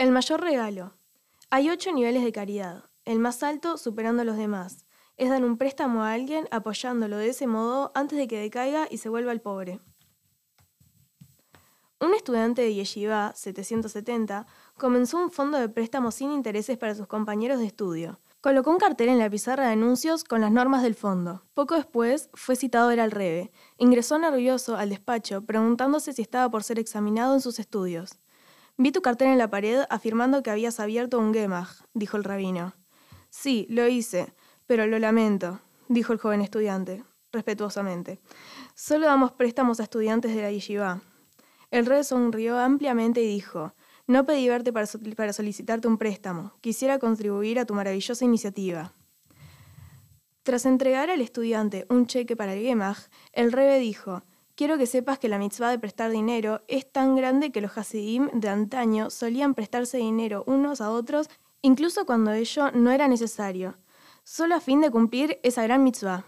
El mayor regalo. Hay ocho niveles de caridad. El más alto, superando a los demás, es dar un préstamo a alguien apoyándolo de ese modo antes de que decaiga y se vuelva el pobre. Un estudiante de Yeshiva, 770, comenzó un fondo de préstamo sin intereses para sus compañeros de estudio. Colocó un cartel en la pizarra de anuncios con las normas del fondo. Poco después fue citado a ver al Rebe. Ingresó nervioso al despacho, preguntándose si estaba por ser examinado en sus estudios. Vi tu cartel en la pared afirmando que habías abierto un gemach, dijo el rabino. Sí, lo hice, pero lo lamento, dijo el joven estudiante, respetuosamente. Solo damos préstamos a estudiantes de la yeshiva. El rey sonrió ampliamente y dijo, no pedí verte para, para solicitarte un préstamo, quisiera contribuir a tu maravillosa iniciativa. Tras entregar al estudiante un cheque para el Gemach, el rebe dijo, quiero que sepas que la mitzvah de prestar dinero es tan grande que los Hasidim de antaño solían prestarse dinero unos a otros incluso cuando ello no era necesario, solo a fin de cumplir esa gran mitzvah.